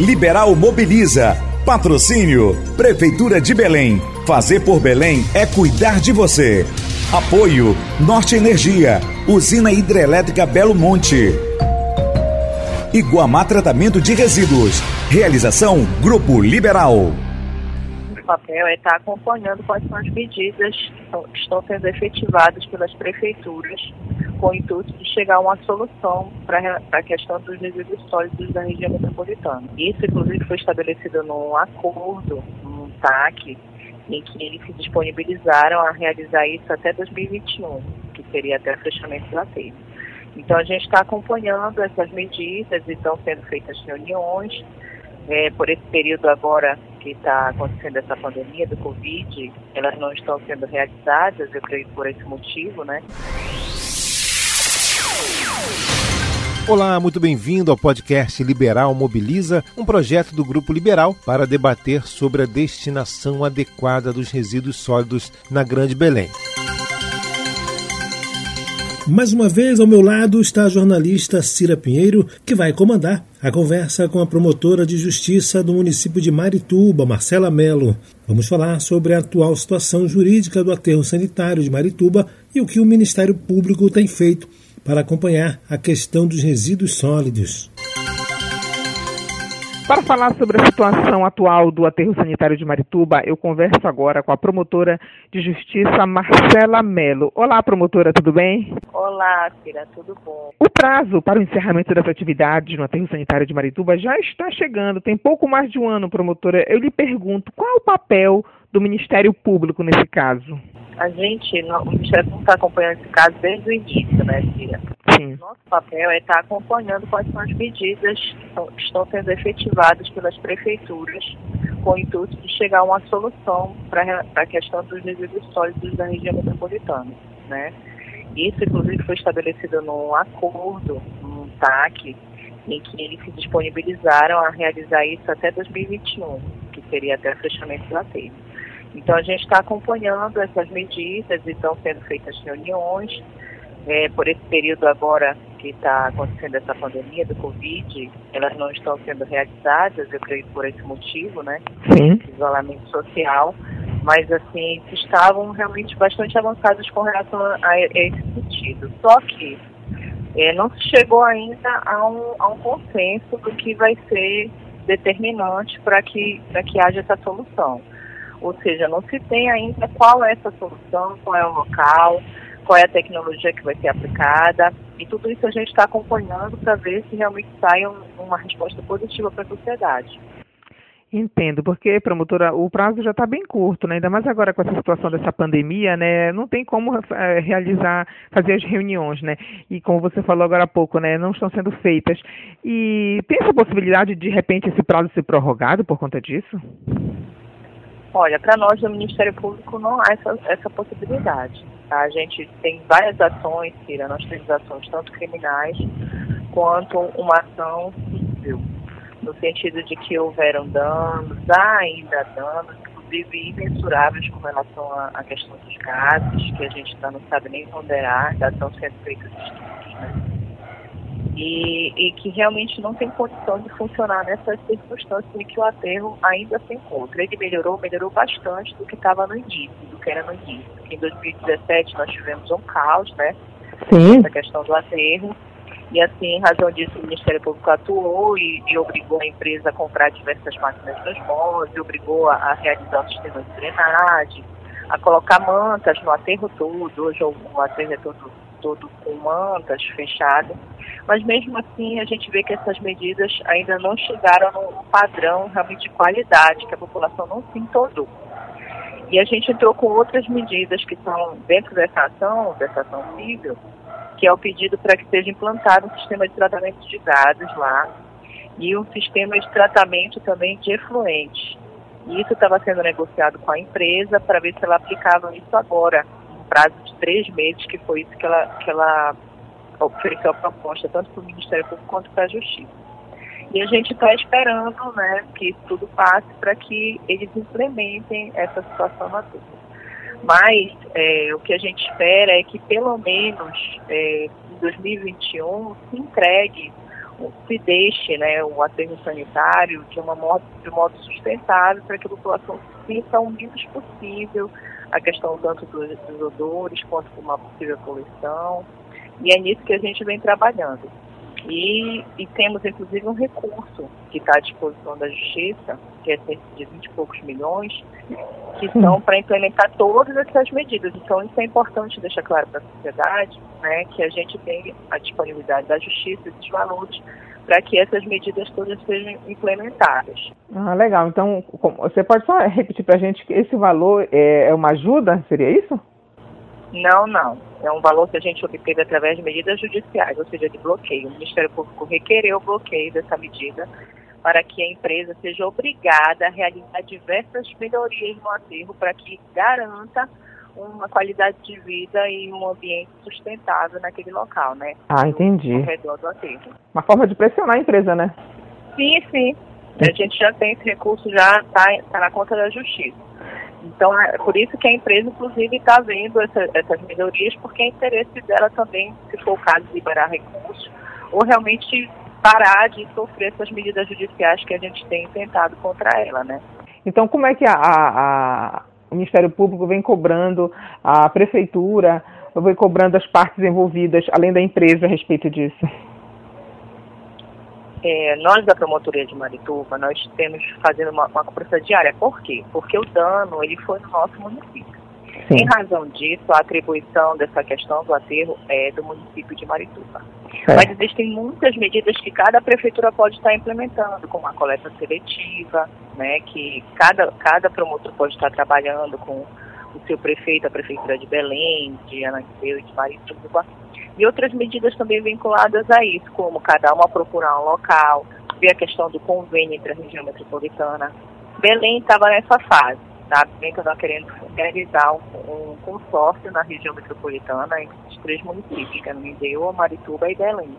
Liberal Mobiliza. Patrocínio Prefeitura de Belém. Fazer por Belém é cuidar de você. Apoio Norte Energia. Usina Hidrelétrica Belo Monte. Iguamá Tratamento de Resíduos. Realização Grupo Liberal papel é estar acompanhando quais são as medidas que estão sendo efetivadas pelas prefeituras com o intuito de chegar a uma solução para a questão dos resíduos sólidos da região metropolitana. Isso, inclusive, foi estabelecido num acordo, num TAC, em que eles se disponibilizaram a realizar isso até 2021, que seria até o fechamento do aterro. Então, a gente está acompanhando essas medidas e estão sendo feitas reuniões. É, por esse período agora que está acontecendo essa pandemia do Covid, elas não estão sendo realizadas, eu creio por esse motivo, né? Olá, muito bem-vindo ao podcast Liberal Mobiliza, um projeto do Grupo Liberal para debater sobre a destinação adequada dos resíduos sólidos na Grande Belém. Mais uma vez, ao meu lado está a jornalista Cira Pinheiro, que vai comandar a conversa com a promotora de justiça do município de Marituba, Marcela Melo. Vamos falar sobre a atual situação jurídica do aterro sanitário de Marituba e o que o Ministério Público tem feito para acompanhar a questão dos resíduos sólidos. Para falar sobre a situação atual do aterro sanitário de Marituba, eu converso agora com a promotora de justiça Marcela Melo. Olá, promotora, tudo bem? Olá, Cira, tudo bom? O prazo para o encerramento das atividades no aterro sanitário de Marituba já está chegando, tem pouco mais de um ano, promotora. Eu lhe pergunto, qual é o papel do Ministério Público nesse caso? A gente, o Ministério não está acompanhando esse caso desde o início, né, Cira? Sim. Nosso papel é estar acompanhando quais são as medidas que estão sendo efetivadas pelas prefeituras com o intuito de chegar a uma solução para a questão dos resíduos sólidos da região metropolitana. Né? Isso, inclusive, foi estabelecido num acordo, num TAC, em que eles se disponibilizaram a realizar isso até 2021, que seria até o fechamento do aterro. Então, a gente está acompanhando essas medidas e estão sendo feitas reuniões é, por esse período agora que está acontecendo essa pandemia do Covid, elas não estão sendo realizadas, eu creio por esse motivo, né? Sim. Isolamento social, mas assim, estavam realmente bastante avançadas com relação a, a esse sentido. Só que é, não se chegou ainda a um, a um consenso do que vai ser determinante para que, que haja essa solução. Ou seja, não se tem ainda qual é essa solução, qual é o local, qual é a tecnologia que vai ser aplicada, e tudo isso a gente está acompanhando para ver se realmente sai uma resposta positiva para a sociedade. Entendo, porque, promotora, o prazo já está bem curto, né? ainda mais agora com essa situação dessa pandemia, né? Não tem como é, realizar, fazer as reuniões, né? E como você falou agora há pouco, né? Não estão sendo feitas. E tem essa possibilidade de, de repente, esse prazo ser prorrogado por conta disso? Olha, para nós do Ministério Público não há essa, essa possibilidade. A gente tem várias ações, Cira, nós temos ações tanto criminais quanto uma ação civil, no sentido de que houveram danos, há ainda danos, inclusive imensuráveis com relação à questão dos gases, que a gente ainda não sabe nem ponderar, já estão sendo feitos estudos, né? E, e, que realmente não tem condição de funcionar nessas circunstâncias em que o aterro ainda se encontra. Ele melhorou, melhorou bastante do que estava no início, do que era no início. Em 2017 nós tivemos um caos, né? Sim. Essa questão do aterro. E assim, em razão disso, o Ministério Público atuou e, e obrigou a empresa a comprar diversas máquinas e obrigou a, a realizar o sistema de drenagem, a colocar mantas no aterro todo. Hoje o, o aterro é todo, todo com mantas fechado. Mas mesmo assim, a gente vê que essas medidas ainda não chegaram no padrão realmente de qualidade, que a população não se entornou. E a gente entrou com outras medidas que são dentro dessa ação, dessa ação civil, que é o pedido para que seja implantado um sistema de tratamento de gases lá e um sistema de tratamento também de efluentes. E isso estava sendo negociado com a empresa para ver se ela aplicava isso agora, um prazo de três meses, que foi isso que ela, que ela ofereceu a proposta, tanto para o Ministério Público quanto para a Justiça. E a gente está esperando né, que tudo passe para que eles implementem essa situação na turma. Mas é, o que a gente espera é que pelo menos é, em 2021 se entregue se deixe né, o aterro sanitário de, uma modo, de modo sustentável para que a população sinta o menos possível a questão tanto dos, dos odores quanto de uma possível poluição. E é nisso que a gente vem trabalhando. E, e temos, inclusive, um recurso que está à disposição da Justiça, que é cerca de 20 e poucos milhões, que são para implementar todas essas medidas. Então, isso é importante deixar claro para a sociedade, né, que a gente tem a disponibilidade da Justiça, esses valores, para que essas medidas todas sejam implementadas. Ah, legal. Então, você pode só repetir para a gente que esse valor é, é uma ajuda? Seria isso? Não, não. É um valor que a gente obteve através de medidas judiciais, ou seja, de bloqueio. O Ministério Público requereu o bloqueio dessa medida para que a empresa seja obrigada a realizar diversas melhorias no aterro para que garanta uma qualidade de vida e um ambiente sustentável naquele local, né? Ah, entendi. Ao redor do aterro. Uma forma de pressionar a empresa, né? Sim, sim. A gente já tem esse recurso, já está tá na conta da justiça. Então, é por isso que a empresa, inclusive, está vendo essa, essas melhorias, porque é interesse dela também, se for o caso, liberar recursos, ou realmente parar de sofrer essas medidas judiciais que a gente tem tentado contra ela, né? Então, como é que a, a, o Ministério Público vem cobrando, a Prefeitura vem cobrando as partes envolvidas, além da empresa, a respeito disso? É, nós da Promotoria de Marituba, nós temos fazendo uma, uma cobrança diária. Por quê? Porque o dano ele foi no nosso município. Sim. Em razão disso, a atribuição dessa questão do aterro é do município de Marituba. É. Mas existem muitas medidas que cada prefeitura pode estar implementando, como a coleta seletiva, né, que cada, cada promotor pode estar trabalhando com o seu prefeito, a prefeitura de Belém, de Anaqueu e de Marituba, e outras medidas também vinculadas a isso, como cada uma procurar um local, ver a questão do convênio entre a região metropolitana. Belém estava nessa fase, tá? Belém estava querendo realizar um, um, consórcio na região metropolitana entre os três municípios, que é Mindeu, Marituba e Belém.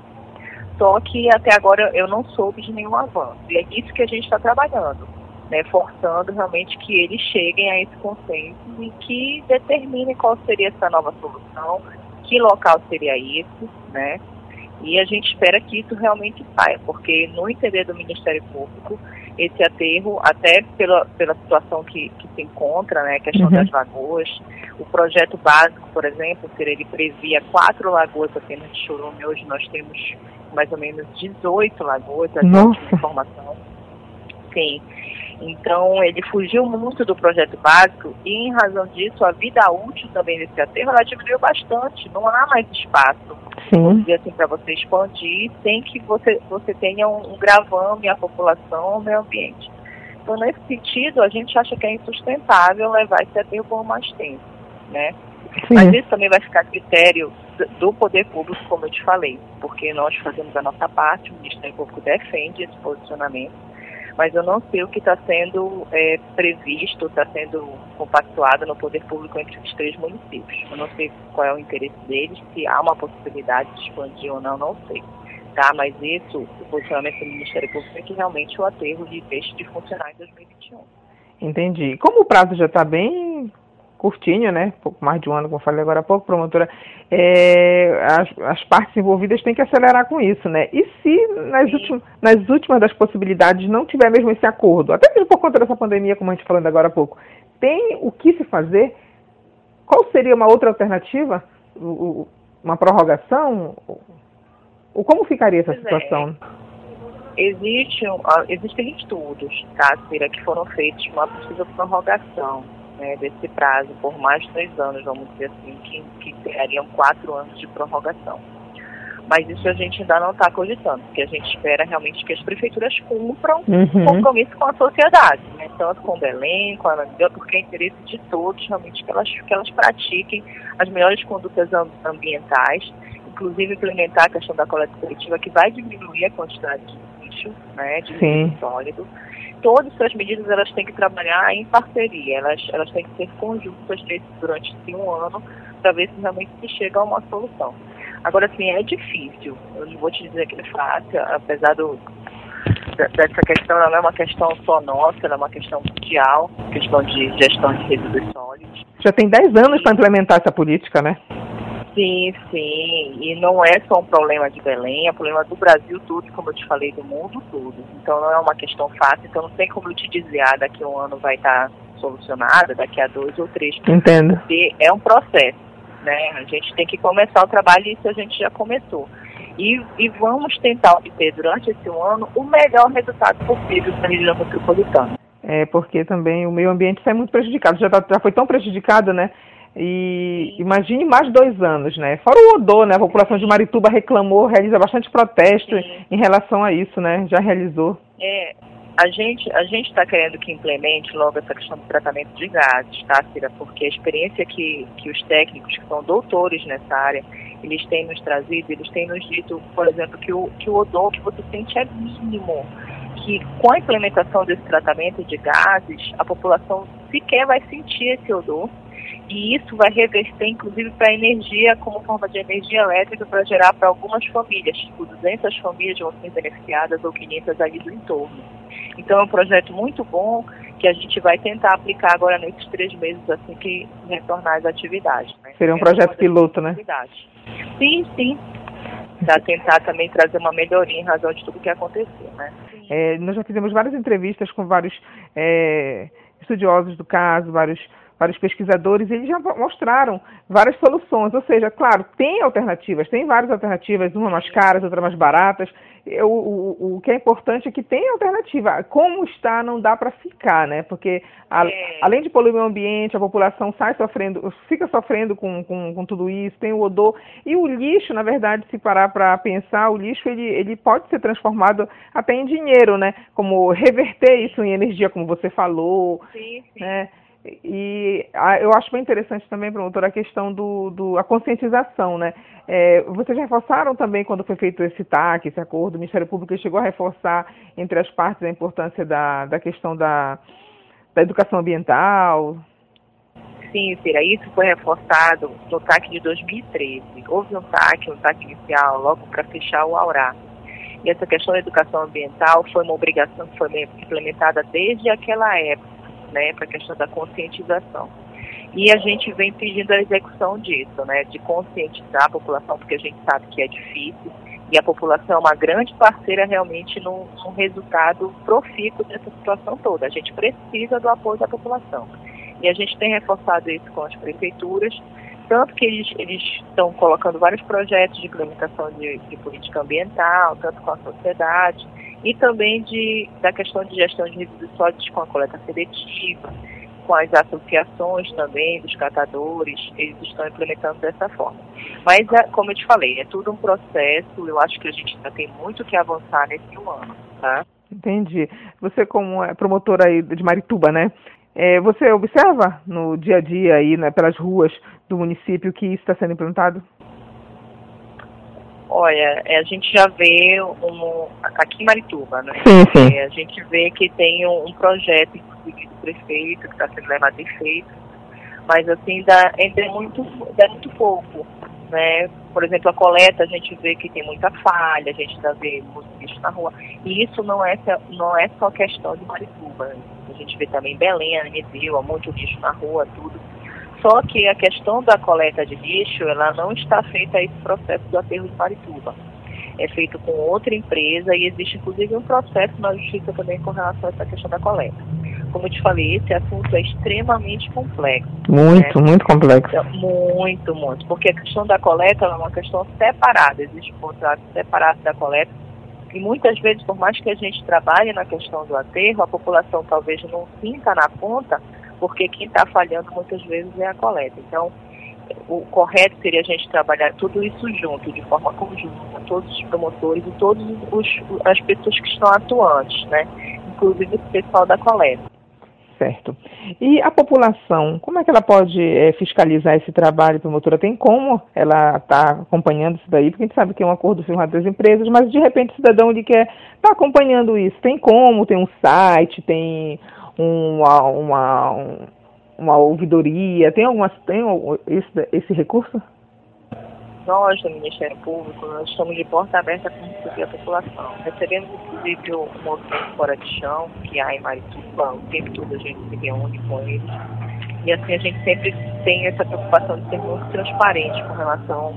Só que até agora eu não soube de nenhum avanço. E é isso que a gente está trabalhando, né? forçando realmente que eles cheguem a esse consenso e que determinem qual seria essa nova solução, que local seria esse, né? E a gente espera que isso realmente saia, porque no entender do Ministério Público, esse aterro, até pela, pela situação que, que se encontra, né, a questão uhum. das lagoas, o projeto básico, por exemplo, ele previa quatro lagoas apenas de chorume, hoje nós temos mais ou menos 18 lagoas, a informação. Sim. Então, ele fugiu muito do projeto básico e, em razão disso, a vida útil também desse aterro ela diminuiu bastante. Não há mais espaço, dizer assim, para você expandir sem que você, você tenha um, um gravame à população, ao meio ambiente. Então, nesse sentido, a gente acha que é insustentável levar esse aterro por mais tempo, né? Sim. Mas isso também vai ficar a critério do poder público, como eu te falei, porque nós fazemos a nossa parte, o Ministério Público defende esse posicionamento mas eu não sei o que está sendo é, previsto, está sendo compactuado no poder público entre os três municípios. Eu não sei qual é o interesse deles, se há uma possibilidade de expandir ou não, não sei. Tá, mas isso, o posicionamento do Ministério Público é que realmente o aterro de deixe de funcionar em 2021. Entendi. Como o prazo já está bem curtinho, né? Pouco mais de um ano, como eu falei agora há pouco, promotora, é, as, as, partes envolvidas têm que acelerar com isso, né? E se nas, nas últimas das possibilidades não tiver mesmo esse acordo, até mesmo por conta dessa pandemia, como a gente falando agora há pouco, tem o que se fazer? Qual seria uma outra alternativa? Uma prorrogação? Ou como ficaria essa é. situação? Existe, existem estudos, tá, Cira, que foram feitos uma possível prorrogação né, desse prazo por mais dois anos, vamos dizer assim, que, que teriam quatro anos de prorrogação. Mas isso a gente ainda não está cogitando, porque a gente espera realmente que as prefeituras cumpram uhum. compromisso com a sociedade, né? tanto com Belém, com a Anandel, porque é interesse de todos realmente que elas, que elas pratiquem as melhores condutas ambientais, inclusive implementar a questão da coleta coletiva, que vai diminuir a quantidade de lixo, né, de lixo sólido, todas essas medidas elas têm que trabalhar em parceria, elas, elas têm que ser conjuntas durante esse um ano para ver se realmente se chega a uma solução. Agora, assim, é difícil, eu não vou te dizer que é fácil, apesar do, dessa questão, ela não é uma questão só nossa, ela é uma questão mundial, questão de gestão de resíduos sólidos. Já tem 10 anos para implementar essa política, né? Sim, sim. E não é só um problema de Belém, é um problema do Brasil todo, como eu te falei, do mundo todo. Então não é uma questão fácil, então não tem como eu te dizer, ah, daqui a um ano vai estar solucionada, daqui a dois ou três. Entendo. Porque é um processo, né? A gente tem que começar o trabalho e isso a gente já começou. E, e vamos tentar obter durante esse ano o melhor resultado possível para a região metropolitana. É, porque também o meio ambiente sai muito prejudicado. Já, tá, já foi tão prejudicado, né? E imagine mais dois anos, né? Fora o odor, né? A população de Marituba reclamou, realiza bastante protesto Sim. em relação a isso, né? Já realizou. É, a gente a gente está querendo que implemente logo essa questão do tratamento de gases, tá, Cira? Porque a experiência que, que os técnicos, que são doutores nessa área, eles têm nos trazido, eles têm nos dito, por exemplo, que o, que o odor que você sente é mínimo. Que com a implementação desse tratamento de gases, a população sequer vai sentir esse odor e isso vai reverter, inclusive, para a energia, como forma de energia elétrica, para gerar para algumas famílias, tipo 200 famílias vão ser beneficiadas ou 500 ali do entorno. Então é um projeto muito bom que a gente vai tentar aplicar agora nesses três meses, assim que retornar às atividades. Né? Seria um projeto piloto, né? Sim, sim. Para tentar também trazer uma melhoria em razão de tudo que aconteceu, né? É, nós já fizemos várias entrevistas com vários é, estudiosos do caso, vários vários pesquisadores, eles já mostraram várias soluções. Ou seja, claro, tem alternativas, tem várias alternativas, umas mais caras, outras mais baratas. O, o, o que é importante é que tem alternativa. Como está, não dá para ficar, né? Porque a, é. além de poluir o ambiente, a população sai sofrendo, fica sofrendo com, com, com, tudo isso, tem o odor. E o lixo, na verdade, se parar para pensar, o lixo ele, ele pode ser transformado até em dinheiro, né? Como reverter isso em energia, como você falou. Sim, sim. Né? E a, eu acho bem interessante também, promotor, a questão do, do conscientização, né? É, vocês reforçaram também quando foi feito esse TAC, esse acordo, o Ministério Público chegou a reforçar entre as partes a importância da, da questão da, da educação ambiental? Sim, Cira, isso foi reforçado no TAC de 2013. Houve um TAC, um TAC inicial, logo para fechar o Aurá. E essa questão da educação ambiental foi uma obrigação que foi implementada desde aquela época né, para a questão da conscientização. E a gente vem pedindo a execução disso, né, de conscientizar a população, porque a gente sabe que é difícil, e a população é uma grande parceira realmente no, no resultado profícuo dessa situação toda. A gente precisa do apoio da população. E a gente tem reforçado isso com as prefeituras, tanto que eles, eles estão colocando vários projetos de implementação de, de política ambiental, tanto com a sociedade, e também de, da questão de gestão de resíduos sólidos com a coleta seletiva, com as associações também dos catadores, eles estão implementando dessa forma. Mas, é, como eu te falei, é tudo um processo, eu acho que a gente ainda tem muito que avançar nesse um ano, tá? Entendi. Você como é promotora aí de Marituba, né? É, você observa no dia a dia aí, né, pelas ruas do município que isso está sendo implantado? Olha, é, a gente já vê um, aqui em Marituba, né? Sim, sim. É, a gente vê que tem um, um projeto, inclusive, do prefeito, que está sendo levado a efeito, mas assim, ainda, é muito, é muito pouco. Né? Por exemplo, a coleta, a gente vê que tem muita falha, a gente ainda vê muito lixo na rua. E isso não é, não é só questão de Marituba. A gente vê também Belém, Anemedil, muito lixo na rua, tudo. Só que a questão da coleta de lixo, ela não está feita a esse processo do aterro de Marituba. É feito com outra empresa e existe inclusive um processo na justiça também com relação a essa questão da coleta. Como eu te falei, esse assunto é extremamente complexo. Muito, né? muito complexo. É, muito, muito. Porque a questão da coleta é uma questão separada. Existe um contrato separado da coleta. E muitas vezes, por mais que a gente trabalhe na questão do aterro, a população talvez não sinta na ponta porque quem está falhando muitas vezes é a coleta. Então, o correto seria a gente trabalhar tudo isso junto, de forma conjunta, todos os promotores e todas as pessoas que estão atuantes, né? Inclusive o pessoal da coleta. Certo. E a população, como é que ela pode é, fiscalizar esse trabalho, promotora? Tem como ela está acompanhando isso daí? Porque a gente sabe que é um acordo firmado das empresas, mas de repente o cidadão ele quer estar tá acompanhando isso. Tem como? Tem um site, tem uma, uma, uma ouvidoria? Tem algumas tem esse, esse recurso? Nós, do Ministério Público, nós estamos de porta aberta para a população. Recebemos, inclusive, o movimento Fora de Chão, que há em Marituba, o tempo todo a gente se reúne com eles. E assim a gente sempre tenho essa preocupação de ser muito transparente com relação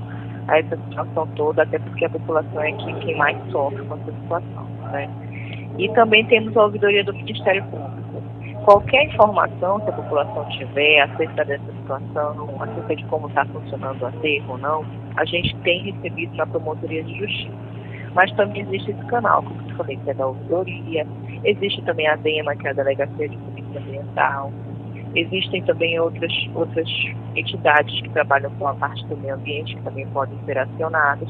a essa situação toda, até porque a população é quem, quem mais sofre com essa situação. Né? E também temos a ouvidoria do Ministério Público. Qualquer informação que a população tiver acerca dessa situação, acerca de como está funcionando o aterro ou não, a gente tem recebido na promotoria de justiça. Mas também existe esse canal, como eu falei, que é da ouvidoria, existe também a DEMA, que é a Delegacia de Polícia Ambiental, Existem também outras, outras entidades que trabalham com a parte do meio ambiente, que também podem ser acionadas.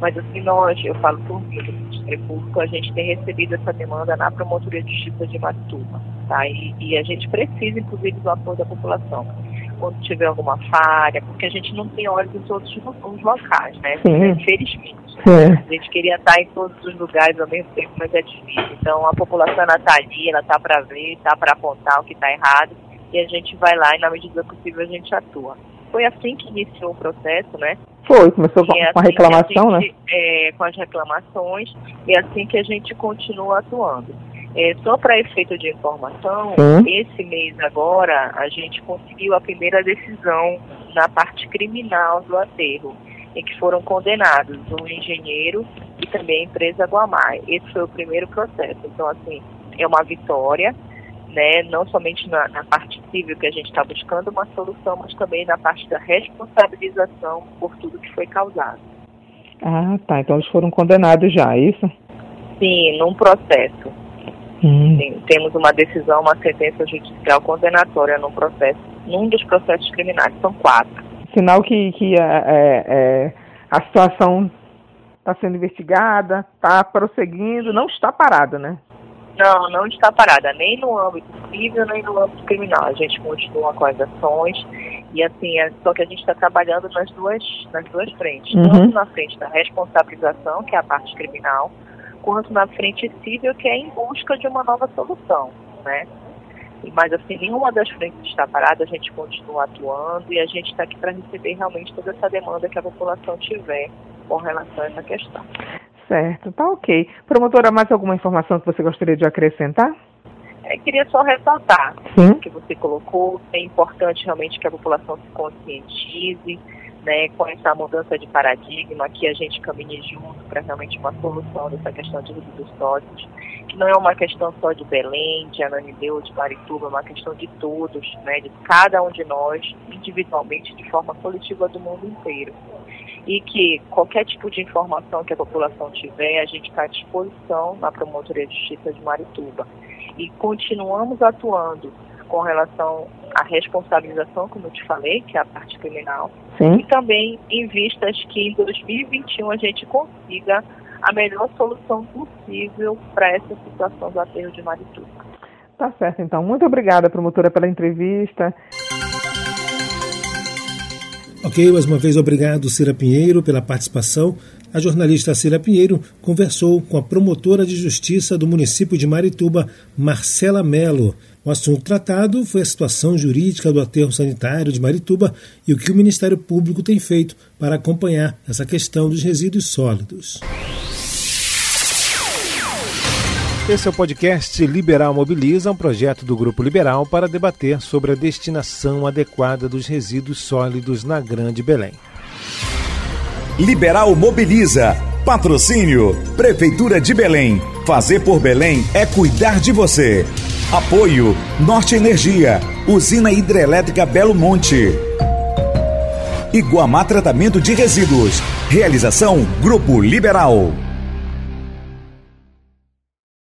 Mas assim, nós, eu falo por mim, do Ministério Público, a gente tem recebido essa demanda na Promotoria de Justiça de Matuba, tá? E, e, a gente precisa, inclusive, do apoio da população. Quando tiver alguma falha, porque a gente não tem olhos em todos os locais, né? Sim. Infelizmente. A gente queria estar em todos os lugares ao mesmo tempo, mas é difícil. Então, a população está ali, ela está para ver, está para apontar o que está errado e a gente vai lá e na medida possível a gente atua. Foi assim que iniciou o processo, né? Foi, começou com, assim a reclamação, a gente, né? É, com as reclamações, e é assim que a gente continua atuando. É, só para efeito de informação, Sim. esse mês agora a gente conseguiu a primeira decisão na parte criminal do aterro, em que foram condenados um engenheiro e também a empresa Guamai. Esse foi o primeiro processo. Então, assim, é uma vitória né, não somente na, na parte civil que a gente está buscando uma solução, mas também na parte da responsabilização por tudo que foi causado. Ah, tá. Então eles foram condenados já, é isso? Sim, num processo. Hum. Sim, temos uma decisão, uma sentença judicial condenatória num processo, num dos processos criminais, são quatro. Sinal que, que é, é, é a situação está sendo investigada, está prosseguindo, não está parada, né? Não, não está parada, nem no âmbito civil, nem no âmbito criminal. A gente continua com as ações e assim, é só que a gente está trabalhando nas duas, nas duas frentes, uhum. tanto na frente da responsabilização, que é a parte criminal, quanto na frente civil, que é em busca de uma nova solução, né? Mas assim, nenhuma das frentes está parada, a gente continua atuando e a gente está aqui para receber realmente toda essa demanda que a população tiver com relação a essa questão. Certo, tá ok. Promotora, mais alguma informação que você gostaria de acrescentar? É, queria só ressaltar Sim. que você colocou, é importante realmente que a população se conscientize, né, com essa mudança de paradigma, que a gente caminhe junto para realmente uma solução dessa questão de resíduos sólidos, que não é uma questão só de Belém, de Ananideu, de Marituba, é uma questão de todos, né, de cada um de nós, individualmente, de forma coletiva do mundo inteiro e que qualquer tipo de informação que a população tiver, a gente está à disposição na Promotoria de Justiça de Marituba. E continuamos atuando com relação à responsabilização, como eu te falei, que é a parte criminal, Sim. e também em vistas que em 2021 a gente consiga a melhor solução possível para essa situação do aterro de Marituba. Tá certo, então. Muito obrigada, promotora, pela entrevista. Ok, mais uma vez obrigado, Cira Pinheiro, pela participação. A jornalista Cira Pinheiro conversou com a promotora de justiça do município de Marituba, Marcela Melo. O assunto tratado foi a situação jurídica do aterro sanitário de Marituba e o que o Ministério Público tem feito para acompanhar essa questão dos resíduos sólidos. Esse é o podcast Liberal Mobiliza, um projeto do Grupo Liberal para debater sobre a destinação adequada dos resíduos sólidos na Grande Belém. Liberal Mobiliza. Patrocínio Prefeitura de Belém. Fazer por Belém é cuidar de você. Apoio Norte Energia, Usina Hidrelétrica Belo Monte. Iguamá Tratamento de Resíduos. Realização Grupo Liberal.